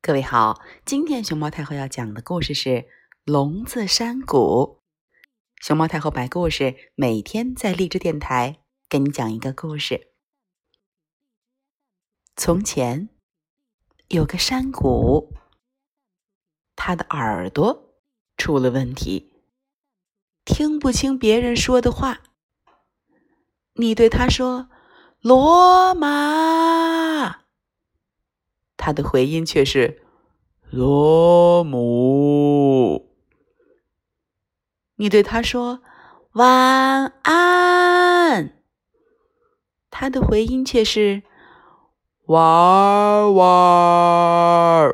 各位好，今天熊猫太后要讲的故事是《聋子山谷》。熊猫太后摆故事，每天在励志电台给你讲一个故事。从前有个山谷，他的耳朵出了问题，听不清别人说的话。你对他说：“罗马。”他的回音却是“罗姆”。你对他说“晚安”，他的回音却是“哇哇”。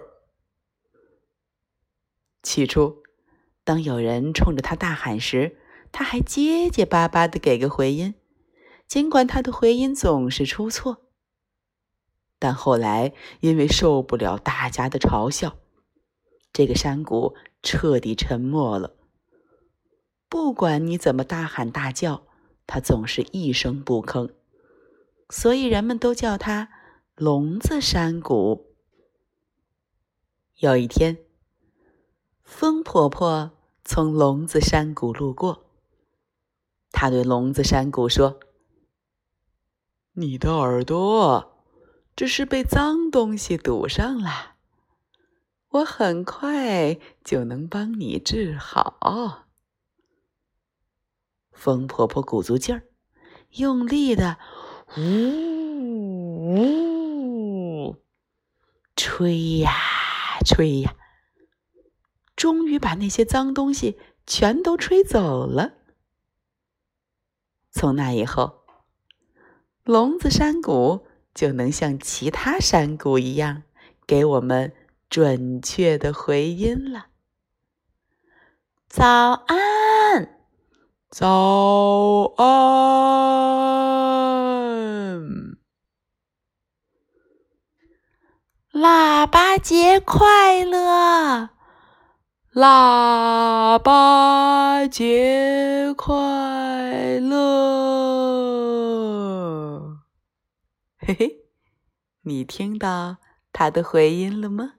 起初，当有人冲着他大喊时，他还结结巴巴的给个回音，尽管他的回音总是出错。但后来，因为受不了大家的嘲笑，这个山谷彻底沉默了。不管你怎么大喊大叫，它总是一声不吭。所以人们都叫它“聋子山谷”。有一天，风婆婆从聋子山谷路过，她对聋子山谷说：“你的耳朵。”只是被脏东西堵上了，我很快就能帮你治好。风婆婆鼓足劲儿，用力的呜呜吹呀吹呀，终于把那些脏东西全都吹走了。从那以后，聋子山谷。就能像其他山谷一样，给我们准确的回音了。早安，早安，腊八节快乐，腊八节快乐。嘿嘿，你听到他的回音了吗？